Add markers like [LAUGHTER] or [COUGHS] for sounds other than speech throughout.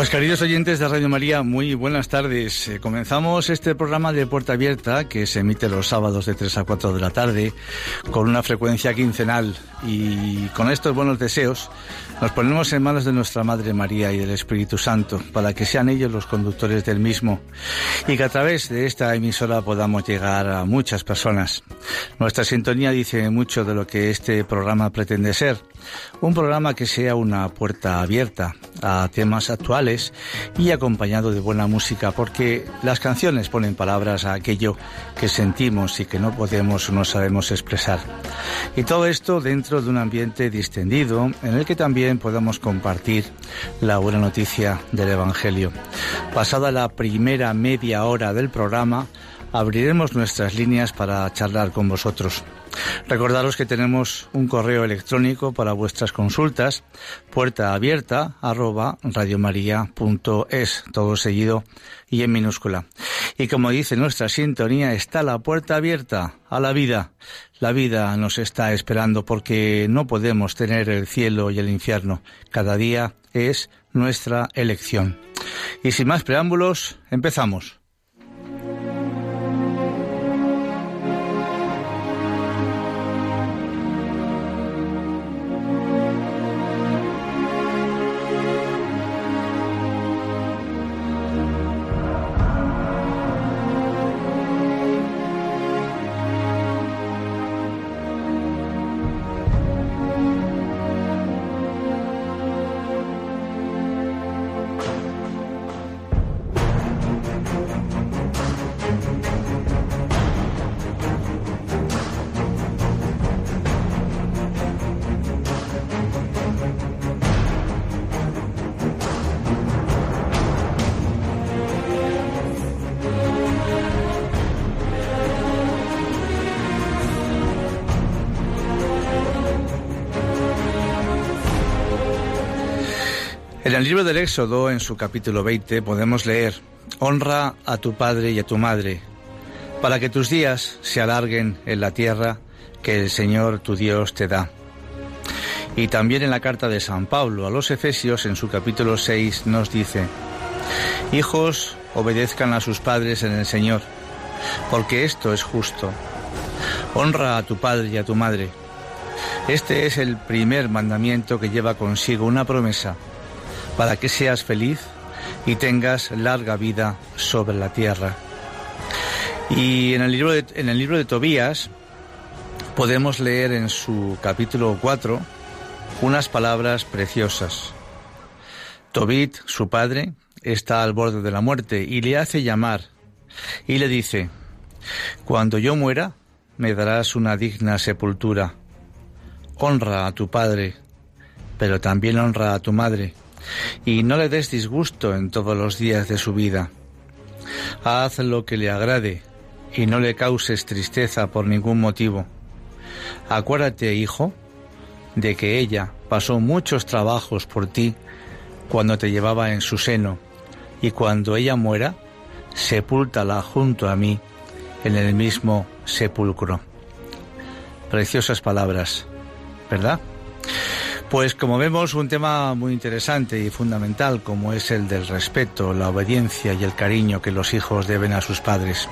Pues queridos oyentes de Radio María, muy buenas tardes. Eh, comenzamos este programa de Puerta Abierta que se emite los sábados de 3 a 4 de la tarde con una frecuencia quincenal y con estos buenos deseos nos ponemos en manos de nuestra Madre María y del Espíritu Santo para que sean ellos los conductores del mismo y que a través de esta emisora podamos llegar a muchas personas. Nuestra sintonía dice mucho de lo que este programa pretende ser. Un programa que sea una puerta abierta a temas actuales y acompañado de buena música porque las canciones ponen palabras a aquello que sentimos y que no podemos o no sabemos expresar. Y todo esto dentro de un ambiente distendido en el que también podamos compartir la buena noticia del Evangelio. Pasada la primera media hora del programa, abriremos nuestras líneas para charlar con vosotros. Recordaros que tenemos un correo electrónico para vuestras consultas, puerta abierta arroba radiomaria.es, todo seguido y en minúscula. Y como dice nuestra sintonía, está la puerta abierta a la vida. La vida nos está esperando porque no podemos tener el cielo y el infierno. Cada día es nuestra elección. Y sin más preámbulos, empezamos. En el libro del Éxodo, en su capítulo 20, podemos leer, Honra a tu padre y a tu madre, para que tus días se alarguen en la tierra que el Señor tu Dios te da. Y también en la carta de San Pablo a los Efesios, en su capítulo 6, nos dice, Hijos, obedezcan a sus padres en el Señor, porque esto es justo. Honra a tu padre y a tu madre. Este es el primer mandamiento que lleva consigo una promesa para que seas feliz y tengas larga vida sobre la tierra. Y en el libro de, en el libro de Tobías podemos leer en su capítulo 4 unas palabras preciosas. Tobit, su padre, está al borde de la muerte y le hace llamar y le dice, Cuando yo muera, me darás una digna sepultura. Honra a tu padre, pero también honra a tu madre, y no le des disgusto en todos los días de su vida. Haz lo que le agrade, y no le causes tristeza por ningún motivo. Acuérdate, hijo, de que ella pasó muchos trabajos por ti cuando te llevaba en su seno, y cuando ella muera, sepúltala junto a mí en el mismo sepulcro. Preciosas palabras, ¿verdad? Pues como vemos, un tema muy interesante y fundamental como es el del respeto, la obediencia y el cariño que los hijos deben a sus padres.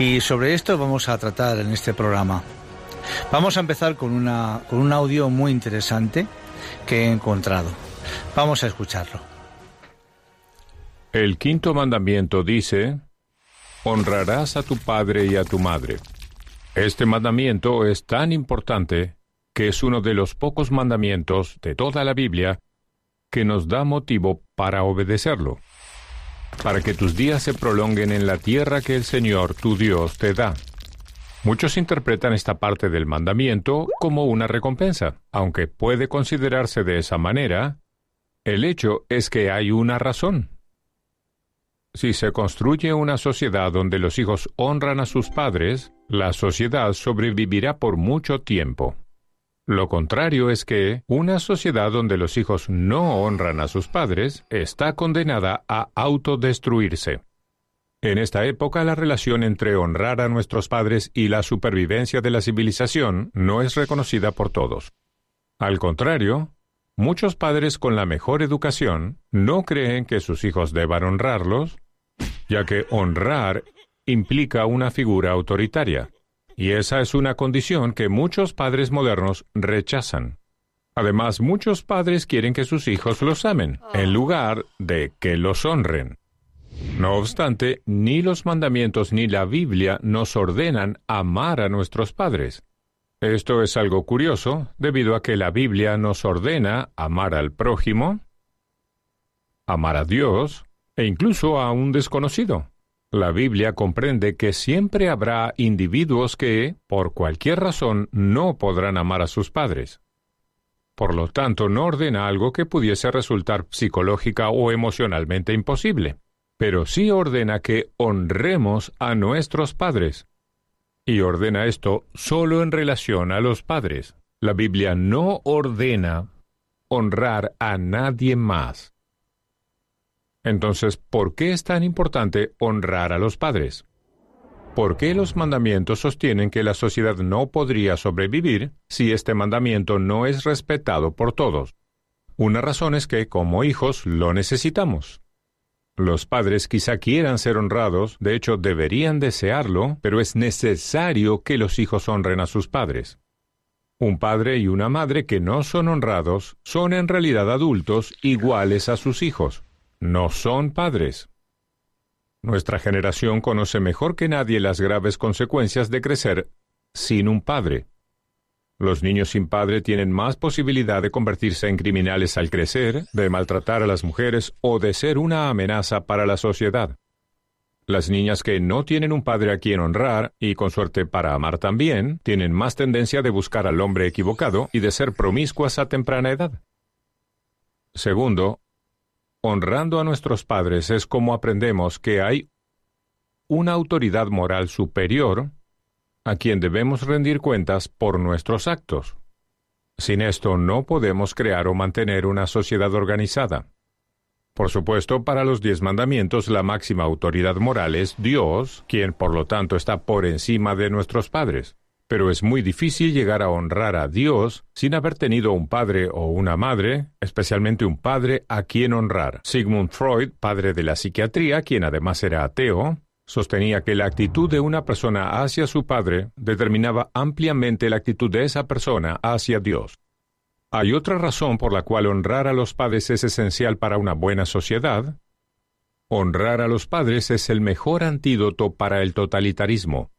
Y sobre esto vamos a tratar en este programa. Vamos a empezar con, una, con un audio muy interesante que he encontrado. Vamos a escucharlo. El quinto mandamiento dice, honrarás a tu padre y a tu madre. Este mandamiento es tan importante que es uno de los pocos mandamientos de toda la Biblia que nos da motivo para obedecerlo, para que tus días se prolonguen en la tierra que el Señor tu Dios te da. Muchos interpretan esta parte del mandamiento como una recompensa. Aunque puede considerarse de esa manera, el hecho es que hay una razón. Si se construye una sociedad donde los hijos honran a sus padres, la sociedad sobrevivirá por mucho tiempo. Lo contrario es que una sociedad donde los hijos no honran a sus padres está condenada a autodestruirse. En esta época la relación entre honrar a nuestros padres y la supervivencia de la civilización no es reconocida por todos. Al contrario, muchos padres con la mejor educación no creen que sus hijos deban honrarlos, ya que honrar implica una figura autoritaria, y esa es una condición que muchos padres modernos rechazan. Además, muchos padres quieren que sus hijos los amen, en lugar de que los honren. No obstante, ni los mandamientos ni la Biblia nos ordenan amar a nuestros padres. Esto es algo curioso, debido a que la Biblia nos ordena amar al prójimo, amar a Dios e incluso a un desconocido. La Biblia comprende que siempre habrá individuos que, por cualquier razón, no podrán amar a sus padres. Por lo tanto, no ordena algo que pudiese resultar psicológica o emocionalmente imposible pero sí ordena que honremos a nuestros padres. Y ordena esto solo en relación a los padres. La Biblia no ordena honrar a nadie más. Entonces, ¿por qué es tan importante honrar a los padres? ¿Por qué los mandamientos sostienen que la sociedad no podría sobrevivir si este mandamiento no es respetado por todos? Una razón es que, como hijos, lo necesitamos. Los padres quizá quieran ser honrados, de hecho deberían desearlo, pero es necesario que los hijos honren a sus padres. Un padre y una madre que no son honrados son en realidad adultos iguales a sus hijos. No son padres. Nuestra generación conoce mejor que nadie las graves consecuencias de crecer sin un padre. Los niños sin padre tienen más posibilidad de convertirse en criminales al crecer, de maltratar a las mujeres o de ser una amenaza para la sociedad. Las niñas que no tienen un padre a quien honrar, y con suerte para amar también, tienen más tendencia de buscar al hombre equivocado y de ser promiscuas a temprana edad. Segundo, honrando a nuestros padres es como aprendemos que hay una autoridad moral superior a quien debemos rendir cuentas por nuestros actos. Sin esto no podemos crear o mantener una sociedad organizada. Por supuesto, para los diez mandamientos la máxima autoridad moral es Dios, quien por lo tanto está por encima de nuestros padres. Pero es muy difícil llegar a honrar a Dios sin haber tenido un padre o una madre, especialmente un padre a quien honrar. Sigmund Freud, padre de la psiquiatría, quien además era ateo, sostenía que la actitud de una persona hacia su padre determinaba ampliamente la actitud de esa persona hacia Dios. Hay otra razón por la cual honrar a los padres es esencial para una buena sociedad. Honrar a los padres es el mejor antídoto para el totalitarismo.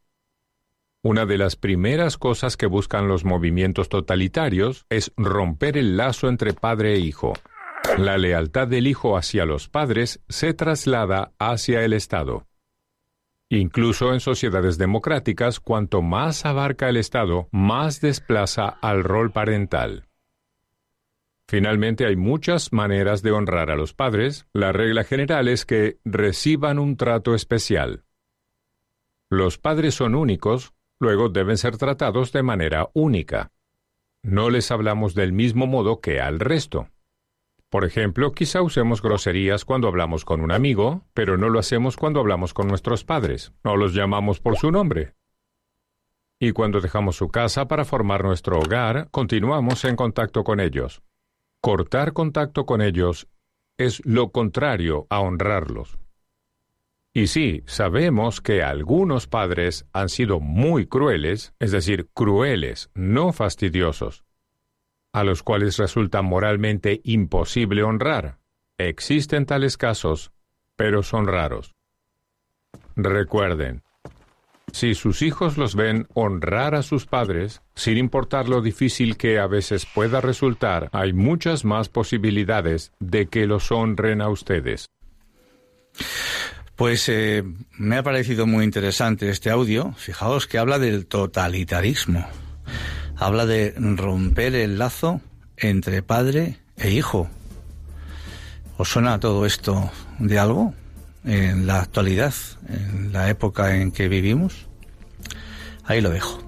Una de las primeras cosas que buscan los movimientos totalitarios es romper el lazo entre padre e hijo. La lealtad del hijo hacia los padres se traslada hacia el Estado. Incluso en sociedades democráticas, cuanto más abarca el Estado, más desplaza al rol parental. Finalmente, hay muchas maneras de honrar a los padres. La regla general es que reciban un trato especial. Los padres son únicos, luego deben ser tratados de manera única. No les hablamos del mismo modo que al resto. Por ejemplo, quizá usemos groserías cuando hablamos con un amigo, pero no lo hacemos cuando hablamos con nuestros padres. No los llamamos por su nombre. Y cuando dejamos su casa para formar nuestro hogar, continuamos en contacto con ellos. Cortar contacto con ellos es lo contrario a honrarlos. Y sí, sabemos que algunos padres han sido muy crueles, es decir, crueles, no fastidiosos a los cuales resulta moralmente imposible honrar. Existen tales casos, pero son raros. Recuerden, si sus hijos los ven honrar a sus padres, sin importar lo difícil que a veces pueda resultar, hay muchas más posibilidades de que los honren a ustedes. Pues eh, me ha parecido muy interesante este audio. Fijaos que habla del totalitarismo habla de romper el lazo entre padre e hijo. ¿Os suena todo esto de algo en la actualidad, en la época en que vivimos? Ahí lo dejo.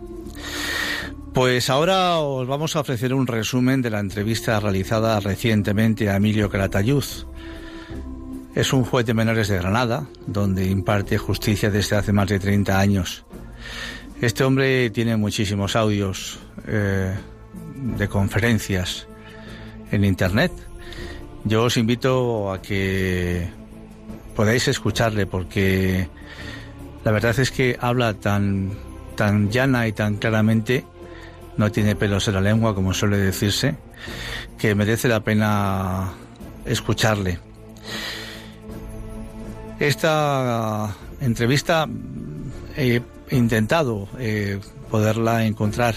Pues ahora os vamos a ofrecer un resumen de la entrevista realizada recientemente a Emilio Caratayud. Es un juez de menores de Granada, donde imparte justicia desde hace más de 30 años. Este hombre tiene muchísimos audios eh, de conferencias en Internet. Yo os invito a que podáis escucharle porque la verdad es que habla tan, tan llana y tan claramente, no tiene pelos en la lengua como suele decirse, que merece la pena escucharle. Esta entrevista he intentado eh, poderla encontrar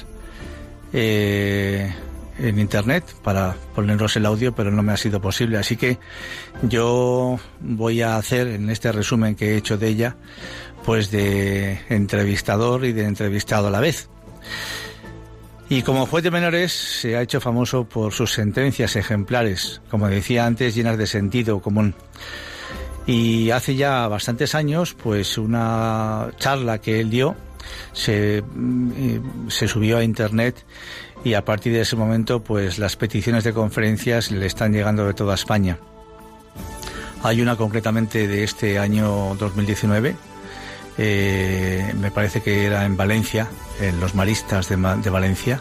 eh, en internet para ponernos el audio, pero no me ha sido posible. Así que yo voy a hacer en este resumen que he hecho de ella, pues de entrevistador y de entrevistado a la vez. Y como juez de menores se ha hecho famoso por sus sentencias ejemplares, como decía antes, llenas de sentido común. Y hace ya bastantes años, pues una charla que él dio se, mm, se subió a internet y a partir de ese momento pues las peticiones de conferencias le están llegando de toda España. Hay una concretamente de este año 2019, eh, me parece que era en Valencia, en los maristas de, de Valencia,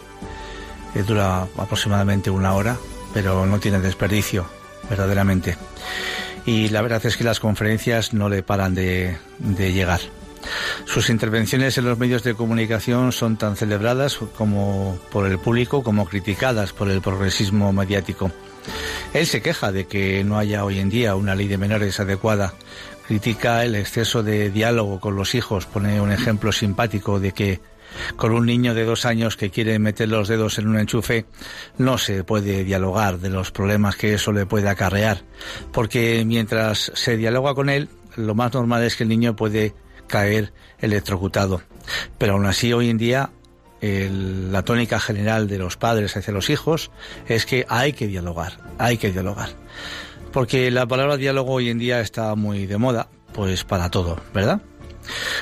eh, dura aproximadamente una hora, pero no tiene desperdicio, verdaderamente. Y la verdad es que las conferencias no le paran de, de llegar. Sus intervenciones en los medios de comunicación son tan celebradas como por el público como criticadas por el progresismo mediático. Él se queja de que no haya hoy en día una ley de menores adecuada. Critica el exceso de diálogo con los hijos. Pone un ejemplo simpático de que con un niño de dos años que quiere meter los dedos en un enchufe, no se puede dialogar de los problemas que eso le puede acarrear, porque mientras se dialoga con él, lo más normal es que el niño puede caer electrocutado. Pero aún así hoy en día la tónica general de los padres hacia los hijos es que hay que dialogar, hay que dialogar. Porque la palabra diálogo hoy en día está muy de moda, pues para todo, ¿verdad?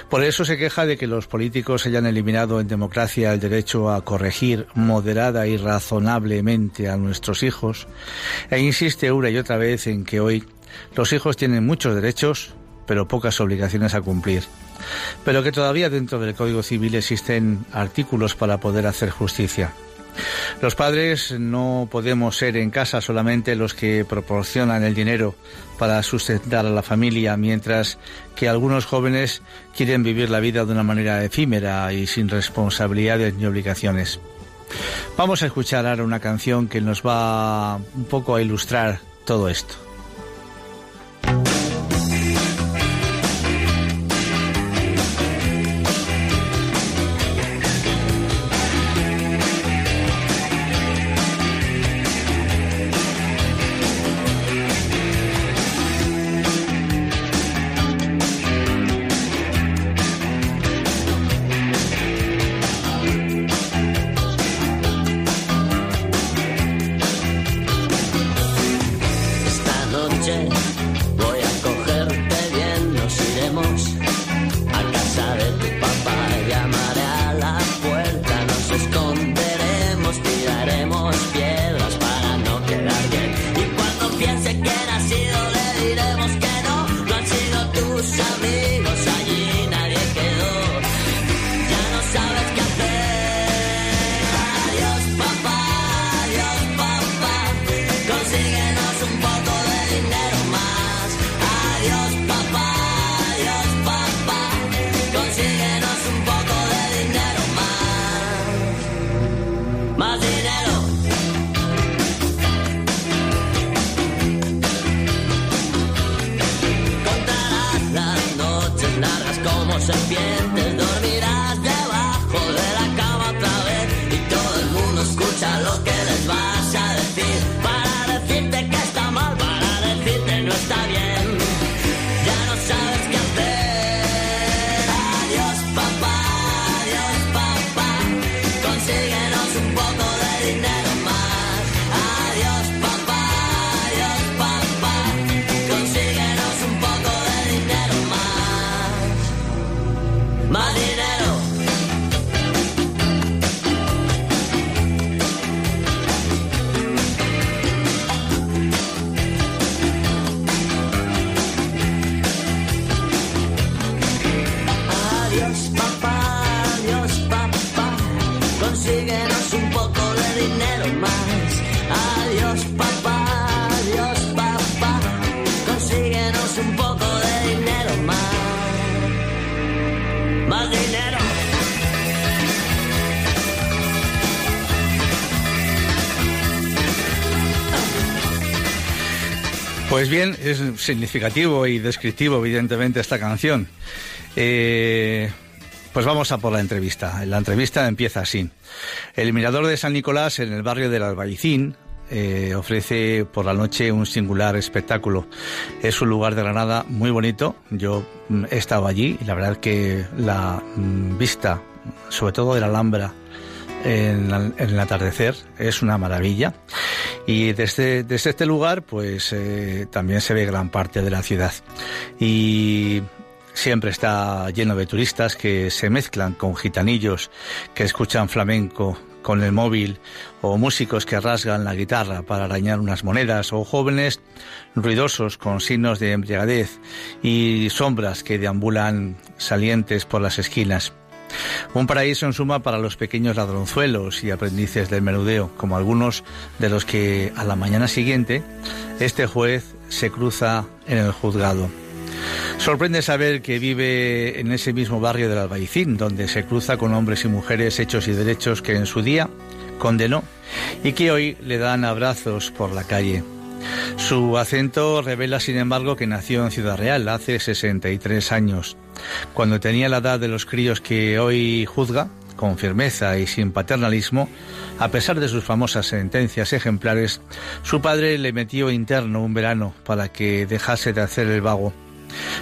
Por eso se queja de que los políticos hayan eliminado en democracia el derecho a corregir moderada y razonablemente a nuestros hijos e insiste una y otra vez en que hoy los hijos tienen muchos derechos, pero pocas obligaciones a cumplir. Pero que todavía dentro del Código Civil existen artículos para poder hacer justicia. Los padres no podemos ser en casa solamente los que proporcionan el dinero para sustentar a la familia, mientras que algunos jóvenes quieren vivir la vida de una manera efímera y sin responsabilidades ni obligaciones. Vamos a escuchar ahora una canción que nos va un poco a ilustrar todo esto. Significativo y descriptivo, evidentemente, esta canción. Eh, pues vamos a por la entrevista. La entrevista empieza así. El Mirador de San Nicolás, en el barrio del Albaicín, eh, ofrece por la noche un singular espectáculo. Es un lugar de Granada muy bonito. Yo mm, he estado allí y la verdad que la mm, vista, sobre todo de la Alhambra, en, el atardecer es una maravilla. Y desde, desde este lugar, pues eh, también se ve gran parte de la ciudad. Y siempre está lleno de turistas que se mezclan con gitanillos, que escuchan flamenco con el móvil, o músicos que rasgan la guitarra para arañar unas monedas, o jóvenes ruidosos con signos de embriagadez y sombras que deambulan salientes por las esquinas. Un paraíso en suma para los pequeños ladronzuelos y aprendices del menudeo, como algunos de los que a la mañana siguiente este juez se cruza en el juzgado. Sorprende saber que vive en ese mismo barrio del Albaicín, donde se cruza con hombres y mujeres hechos y derechos que en su día condenó y que hoy le dan abrazos por la calle. Su acento revela, sin embargo, que nació en Ciudad Real hace 63 años. Cuando tenía la edad de los críos que hoy juzga, con firmeza y sin paternalismo, a pesar de sus famosas sentencias ejemplares, su padre le metió interno un verano para que dejase de hacer el vago.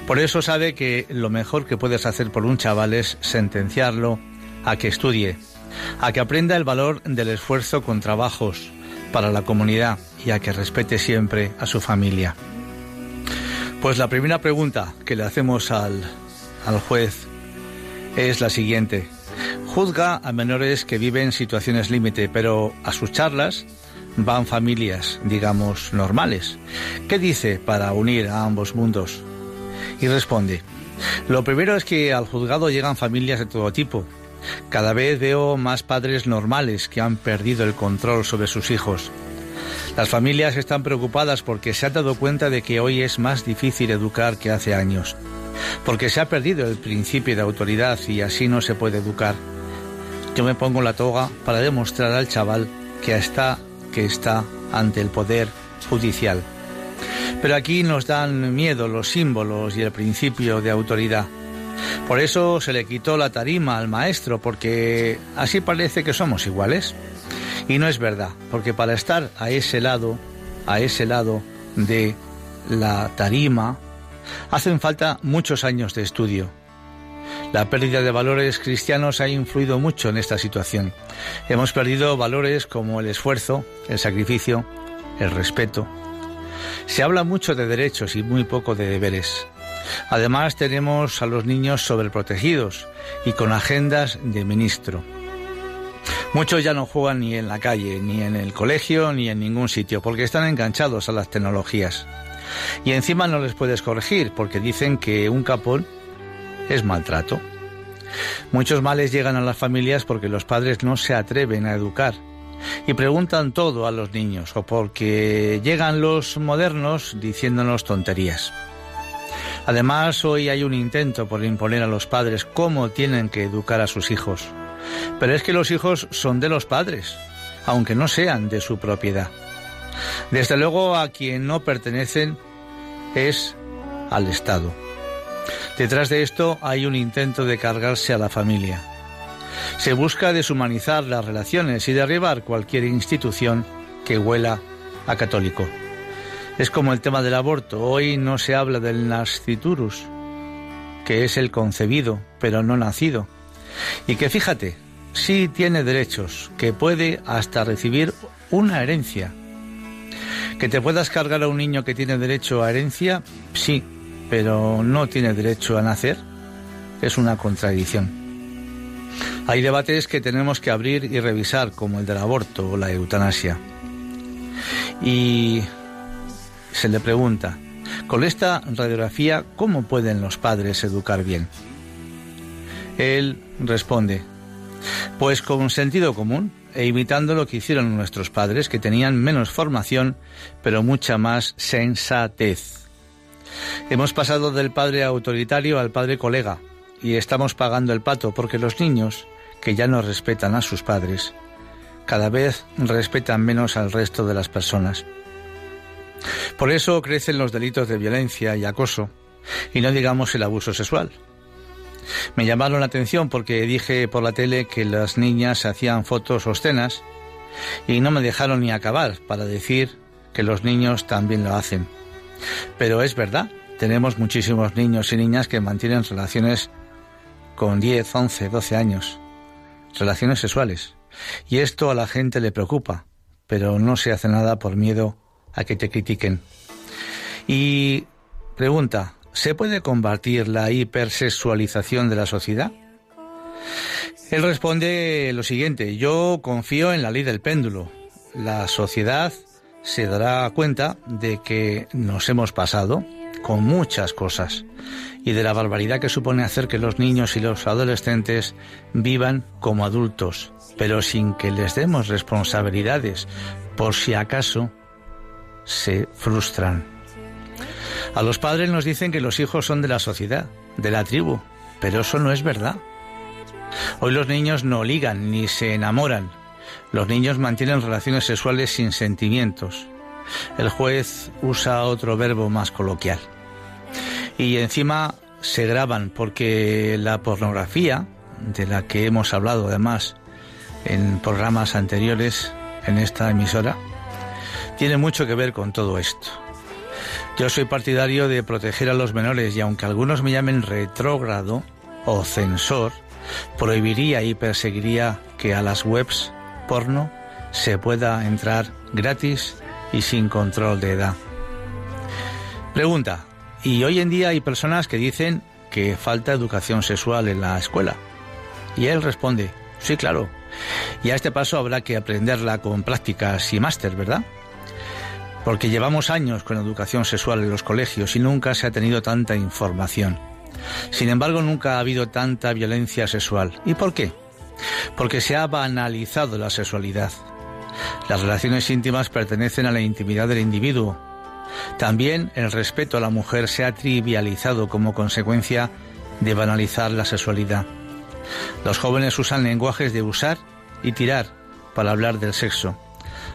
Por eso sabe que lo mejor que puedes hacer por un chaval es sentenciarlo a que estudie, a que aprenda el valor del esfuerzo con trabajos para la comunidad y a que respete siempre a su familia. Pues la primera pregunta que le hacemos al, al juez es la siguiente. Juzga a menores que viven situaciones límite, pero a sus charlas van familias, digamos, normales. ¿Qué dice para unir a ambos mundos? Y responde, lo primero es que al juzgado llegan familias de todo tipo. Cada vez veo más padres normales que han perdido el control sobre sus hijos. Las familias están preocupadas porque se han dado cuenta de que hoy es más difícil educar que hace años, porque se ha perdido el principio de autoridad y así no se puede educar. Yo me pongo la toga para demostrar al chaval que está, que está ante el poder judicial. Pero aquí nos dan miedo los símbolos y el principio de autoridad. Por eso se le quitó la tarima al maestro, porque así parece que somos iguales. Y no es verdad, porque para estar a ese lado, a ese lado de la tarima, hacen falta muchos años de estudio. La pérdida de valores cristianos ha influido mucho en esta situación. Hemos perdido valores como el esfuerzo, el sacrificio, el respeto. Se habla mucho de derechos y muy poco de deberes. Además tenemos a los niños sobreprotegidos y con agendas de ministro. Muchos ya no juegan ni en la calle, ni en el colegio, ni en ningún sitio, porque están enganchados a las tecnologías. Y encima no les puedes corregir, porque dicen que un capón es maltrato. Muchos males llegan a las familias porque los padres no se atreven a educar y preguntan todo a los niños o porque llegan los modernos diciéndonos tonterías. Además, hoy hay un intento por imponer a los padres cómo tienen que educar a sus hijos. Pero es que los hijos son de los padres, aunque no sean de su propiedad. Desde luego a quien no pertenecen es al Estado. Detrás de esto hay un intento de cargarse a la familia. Se busca deshumanizar las relaciones y derribar cualquier institución que huela a católico. Es como el tema del aborto. Hoy no se habla del nasciturus, que es el concebido, pero no nacido. Y que fíjate, sí tiene derechos, que puede hasta recibir una herencia. Que te puedas cargar a un niño que tiene derecho a herencia, sí, pero no tiene derecho a nacer. Es una contradicción. Hay debates que tenemos que abrir y revisar, como el del aborto o la eutanasia. Y se le pregunta, con esta radiografía, ¿cómo pueden los padres educar bien? Él responde, pues con sentido común e imitando lo que hicieron nuestros padres, que tenían menos formación, pero mucha más sensatez. Hemos pasado del padre autoritario al padre colega, y estamos pagando el pato porque los niños, que ya no respetan a sus padres, cada vez respetan menos al resto de las personas. Por eso crecen los delitos de violencia y acoso, y no digamos el abuso sexual. Me llamaron la atención porque dije por la tele que las niñas hacían fotos obscenas y no me dejaron ni acabar para decir que los niños también lo hacen. Pero es verdad, tenemos muchísimos niños y niñas que mantienen relaciones con 10, 11, 12 años, relaciones sexuales. Y esto a la gente le preocupa, pero no se hace nada por miedo a que te critiquen. Y pregunta, ¿se puede combatir la hipersexualización de la sociedad? Él responde lo siguiente, yo confío en la ley del péndulo. La sociedad se dará cuenta de que nos hemos pasado con muchas cosas y de la barbaridad que supone hacer que los niños y los adolescentes vivan como adultos, pero sin que les demos responsabilidades por si acaso se frustran. A los padres nos dicen que los hijos son de la sociedad, de la tribu, pero eso no es verdad. Hoy los niños no ligan ni se enamoran. Los niños mantienen relaciones sexuales sin sentimientos. El juez usa otro verbo más coloquial. Y encima se graban porque la pornografía, de la que hemos hablado además en programas anteriores en esta emisora, tiene mucho que ver con todo esto. Yo soy partidario de proteger a los menores y aunque algunos me llamen retrógrado o censor, prohibiría y perseguiría que a las webs porno se pueda entrar gratis y sin control de edad. Pregunta, y hoy en día hay personas que dicen que falta educación sexual en la escuela. Y él responde, sí, claro. Y a este paso habrá que aprenderla con prácticas y máster, ¿verdad? Porque llevamos años con educación sexual en los colegios y nunca se ha tenido tanta información. Sin embargo, nunca ha habido tanta violencia sexual. ¿Y por qué? Porque se ha banalizado la sexualidad. Las relaciones íntimas pertenecen a la intimidad del individuo. También el respeto a la mujer se ha trivializado como consecuencia de banalizar la sexualidad. Los jóvenes usan lenguajes de usar y tirar para hablar del sexo.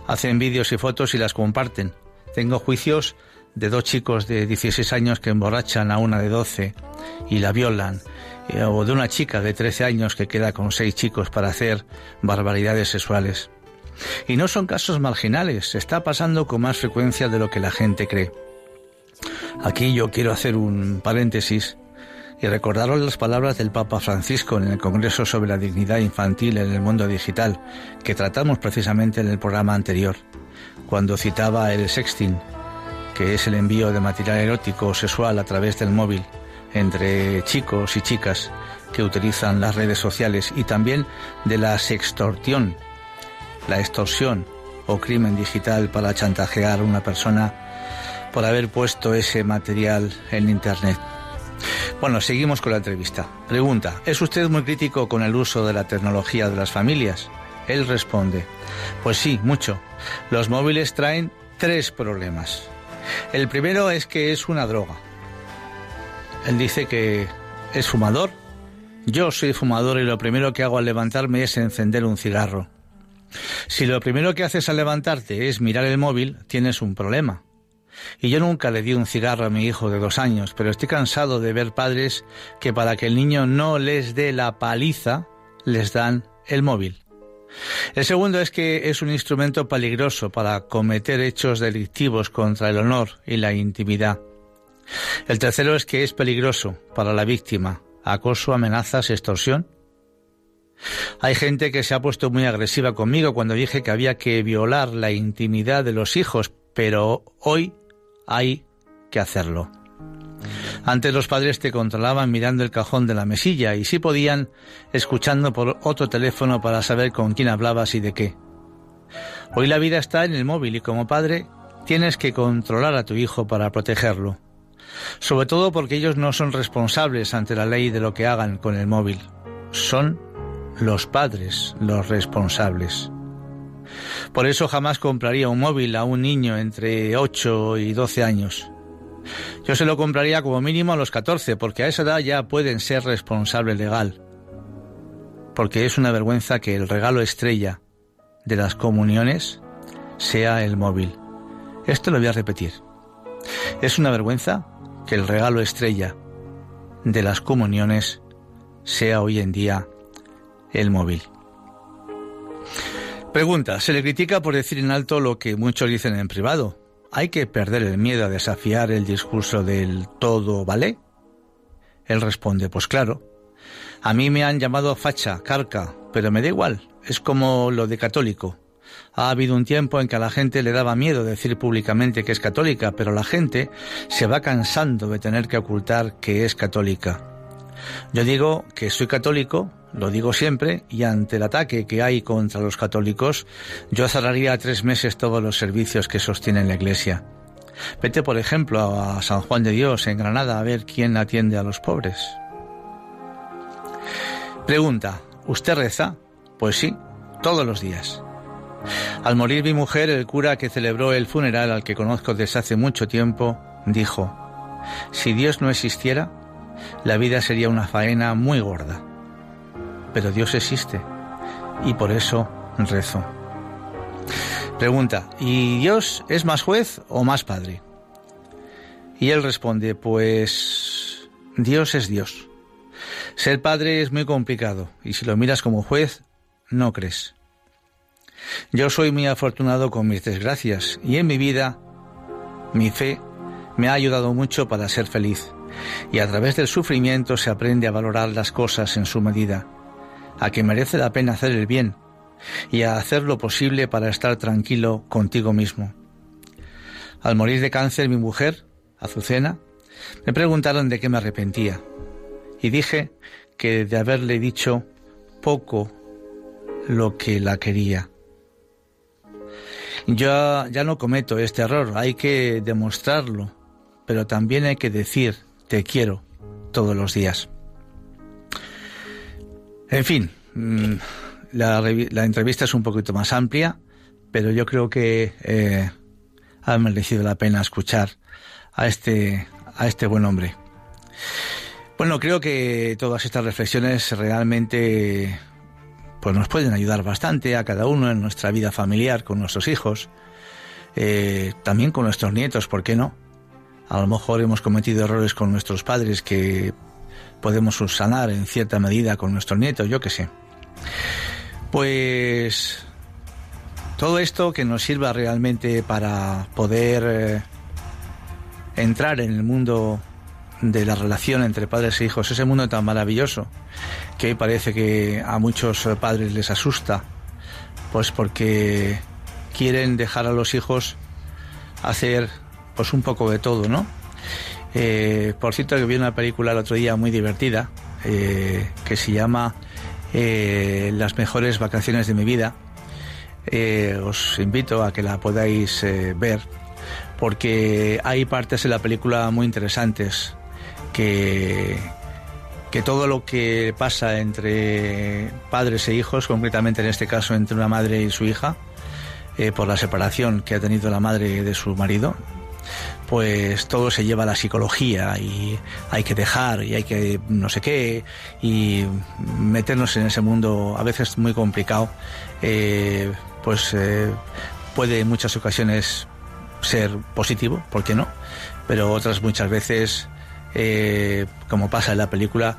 Hacen vídeos y fotos y las comparten. Tengo juicios de dos chicos de 16 años que emborrachan a una de 12 y la violan, eh, o de una chica de 13 años que queda con seis chicos para hacer barbaridades sexuales. Y no son casos marginales, se está pasando con más frecuencia de lo que la gente cree. Aquí yo quiero hacer un paréntesis y recordaros las palabras del Papa Francisco en el Congreso sobre la Dignidad Infantil en el Mundo Digital, que tratamos precisamente en el programa anterior, cuando citaba el sexting, que es el envío de material erótico o sexual a través del móvil entre chicos y chicas que utilizan las redes sociales y también de la sextorsión, la extorsión o crimen digital para chantajear a una persona por haber puesto ese material en Internet. Bueno, seguimos con la entrevista. Pregunta, ¿es usted muy crítico con el uso de la tecnología de las familias? Él responde, pues sí, mucho. Los móviles traen tres problemas. El primero es que es una droga. Él dice que es fumador. Yo soy fumador y lo primero que hago al levantarme es encender un cigarro. Si lo primero que haces al levantarte es mirar el móvil, tienes un problema. Y yo nunca le di un cigarro a mi hijo de dos años, pero estoy cansado de ver padres que para que el niño no les dé la paliza, les dan el móvil. El segundo es que es un instrumento peligroso para cometer hechos delictivos contra el honor y la intimidad. El tercero es que es peligroso para la víctima, acoso, amenazas, extorsión. Hay gente que se ha puesto muy agresiva conmigo cuando dije que había que violar la intimidad de los hijos, pero hoy hay que hacerlo. Antes los padres te controlaban mirando el cajón de la mesilla y si podían escuchando por otro teléfono para saber con quién hablabas y de qué. Hoy la vida está en el móvil y como padre tienes que controlar a tu hijo para protegerlo. Sobre todo porque ellos no son responsables ante la ley de lo que hagan con el móvil. Son los padres los responsables. Por eso jamás compraría un móvil a un niño entre 8 y 12 años. Yo se lo compraría como mínimo a los 14, porque a esa edad ya pueden ser responsable legal. Porque es una vergüenza que el regalo estrella de las comuniones sea el móvil. Esto lo voy a repetir. Es una vergüenza que el regalo estrella de las comuniones sea hoy en día el móvil. Pregunta, se le critica por decir en alto lo que muchos dicen en privado. ¿Hay que perder el miedo a desafiar el discurso del todo vale? Él responde, pues claro. A mí me han llamado facha, carca, pero me da igual. Es como lo de católico. Ha habido un tiempo en que a la gente le daba miedo decir públicamente que es católica, pero la gente se va cansando de tener que ocultar que es católica. Yo digo que soy católico, lo digo siempre, y ante el ataque que hay contra los católicos, yo cerraría tres meses todos los servicios que sostienen la Iglesia. Vete, por ejemplo, a San Juan de Dios en Granada a ver quién atiende a los pobres. Pregunta, ¿usted reza? Pues sí, todos los días. Al morir mi mujer, el cura que celebró el funeral al que conozco desde hace mucho tiempo, dijo, si Dios no existiera, la vida sería una faena muy gorda. Pero Dios existe y por eso rezo. Pregunta, ¿y Dios es más juez o más padre? Y él responde, pues Dios es Dios. Ser padre es muy complicado y si lo miras como juez, no crees. Yo soy muy afortunado con mis desgracias y en mi vida mi fe me ha ayudado mucho para ser feliz y a través del sufrimiento se aprende a valorar las cosas en su medida, a que merece la pena hacer el bien y a hacer lo posible para estar tranquilo contigo mismo. Al morir de cáncer mi mujer, Azucena, me preguntaron de qué me arrepentía y dije que de haberle dicho poco lo que la quería. Yo ya no cometo este error, hay que demostrarlo, pero también hay que decir te quiero todos los días. En fin, mm, la, entrevista es un poquito más amplia, pero yo creo que eh, ha merecido la pena escuchar a este, a este buen hombre. Bueno, creo que todas estas reflexiones realmente pues nos pueden ayudar bastante a cada uno en nuestra vida familiar, con nuestros hijos, eh, también con nuestros nietos, ¿por qué no? A lo mejor hemos cometido errores con nuestros padres que podemos subsanar en cierta medida con nuestros nietos, yo qué sé. Pues todo esto que nos sirva realmente para poder eh, entrar en el mundo de la relación entre padres e hijos, ese mundo tan maravilloso que parece que a muchos padres les asusta, pues porque quieren dejar a los hijos hacer pues un poco de todo, ¿no? Eh, por cierto, que vi una película el otro día muy divertida eh, que se llama eh, Las mejores vacaciones de mi vida. os invito a que la podáis ver porque hay partes de la película muy interesantes que, que todo lo que pasa entre padres e hijos, concretamente en este caso entre una madre y su hija, por la separación que ha tenido la madre de su marido, pues todo se lleva a la psicología y hay que dejar y hay que no sé qué y meternos en ese mundo a veces muy complicado, eh, pues eh, puede en muchas ocasiones ser positivo, ¿por qué no? Pero otras muchas veces eh, como pasa en la película,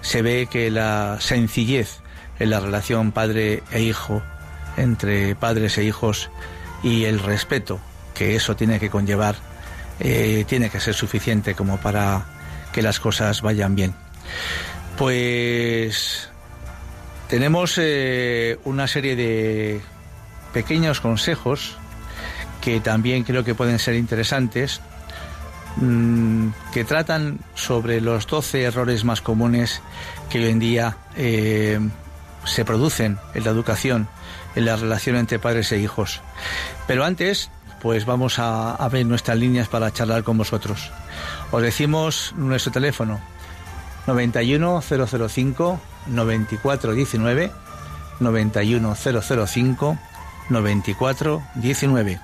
se ve que la sencillez en la relación padre e hijo, entre padres e hijos, y el respeto que eso tiene que conllevar, eh, tiene que ser suficiente como para que las cosas vayan bien. Pues tenemos eh, una serie de pequeños consejos que también creo que pueden ser interesantes Mm, que tratan sobre los 12 errores más comunes que hoy en día eh, se producen en la educación, en la relación entre padres e hijos. Pero antes, pues vamos a abrir nuestras líneas para charlar con vosotros. Os decimos nuestro teléfono 91005 9419 91005 9419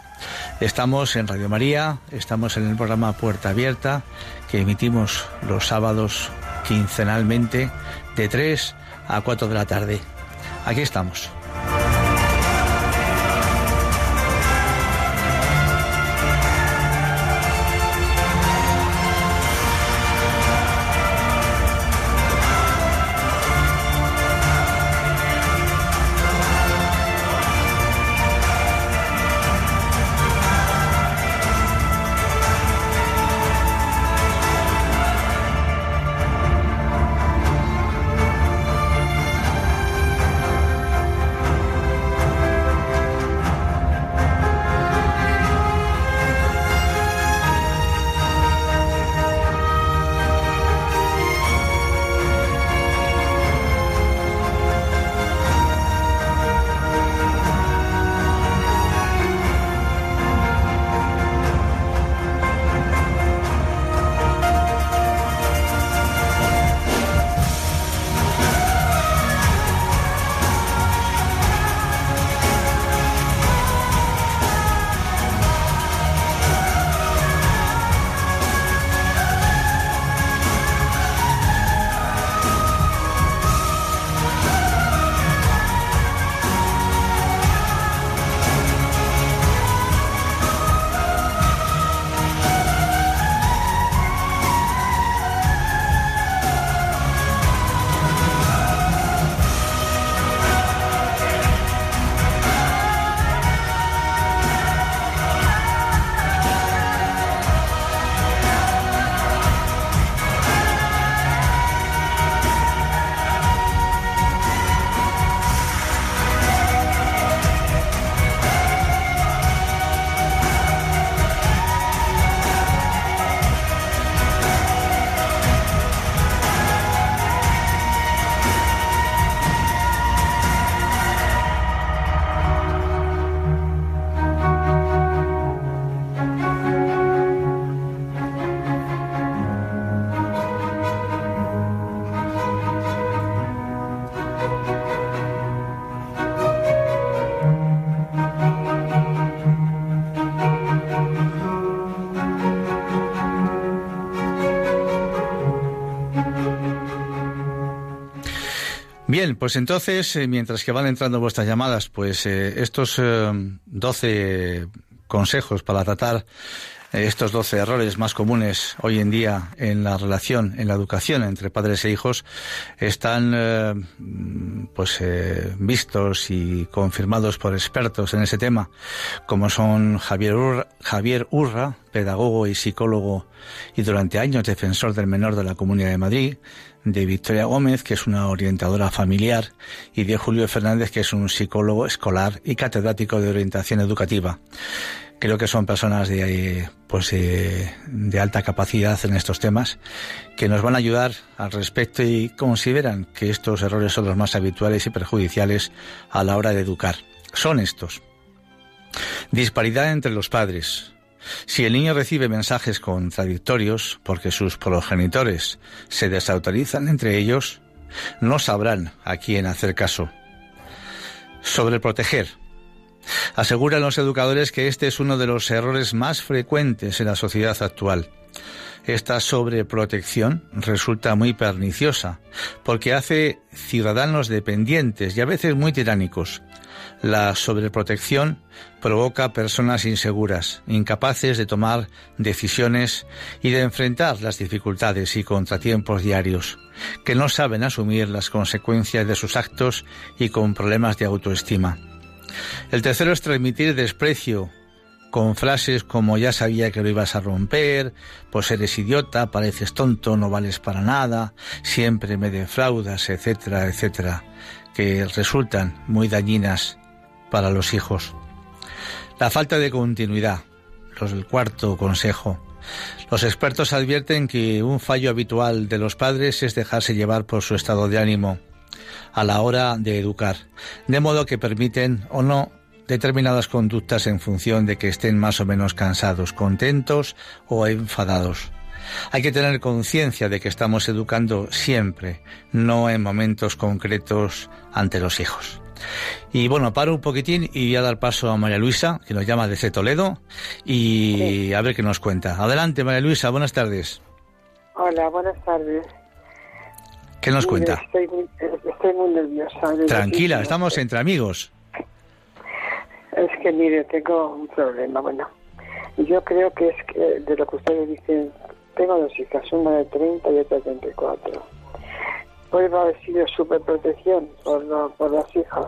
Estamos en Radio María, estamos en el programa Puerta Abierta que emitimos los sábados quincenalmente de 3 a 4 de la tarde. Aquí estamos. Bien, pues entonces, eh, mientras que van entrando vuestras llamadas, pues eh, estos eh, doce consejos para tratar estos doce errores más comunes hoy en día en la relación, en la educación entre padres e hijos, están pues vistos y confirmados por expertos en ese tema, como son Javier Urra, Javier Urra, pedagogo y psicólogo y durante años defensor del menor de la Comunidad de Madrid, de Victoria Gómez, que es una orientadora familiar, y de Julio Fernández, que es un psicólogo escolar y catedrático de orientación educativa. Creo que son personas de, pues, de alta capacidad en estos temas que nos van a ayudar al respecto y consideran que estos errores son los más habituales y perjudiciales a la hora de educar. Son estos. Disparidad entre los padres, si el niño recibe mensajes contradictorios porque sus progenitores se desautorizan entre ellos, no sabrán a quién hacer caso. Sobre proteger. Aseguran los educadores que este es uno de los errores más frecuentes en la sociedad actual. Esta sobreprotección resulta muy perniciosa porque hace ciudadanos dependientes y a veces muy tiránicos. La sobreprotección provoca personas inseguras, incapaces de tomar decisiones y de enfrentar las dificultades y contratiempos diarios, que no saben asumir las consecuencias de sus actos y con problemas de autoestima. El tercero es transmitir desprecio con frases como ya sabía que lo ibas a romper, pues eres idiota, pareces tonto, no vales para nada, siempre me defraudas, etcétera, etcétera, que resultan muy dañinas para los hijos. La falta de continuidad, los del cuarto consejo. Los expertos advierten que un fallo habitual de los padres es dejarse llevar por su estado de ánimo a la hora de educar, de modo que permiten o no determinadas conductas en función de que estén más o menos cansados, contentos o enfadados. Hay que tener conciencia de que estamos educando siempre, no en momentos concretos ante los hijos. Y bueno, paro un poquitín y voy a dar paso a María Luisa, que nos llama desde Toledo, y a ver qué nos cuenta. Adelante, María Luisa, buenas tardes. Hola, buenas tardes. ¿Qué nos cuenta? Estoy muy, estoy muy nerviosa. Tranquila, estamos entre amigos. Es que, mire, tengo un problema. Bueno, yo creo que es que de lo que ustedes dicen, tengo dos hijas, una de 30 y otra de 34. Puede haber sido superprotección por, lo- por las hijas.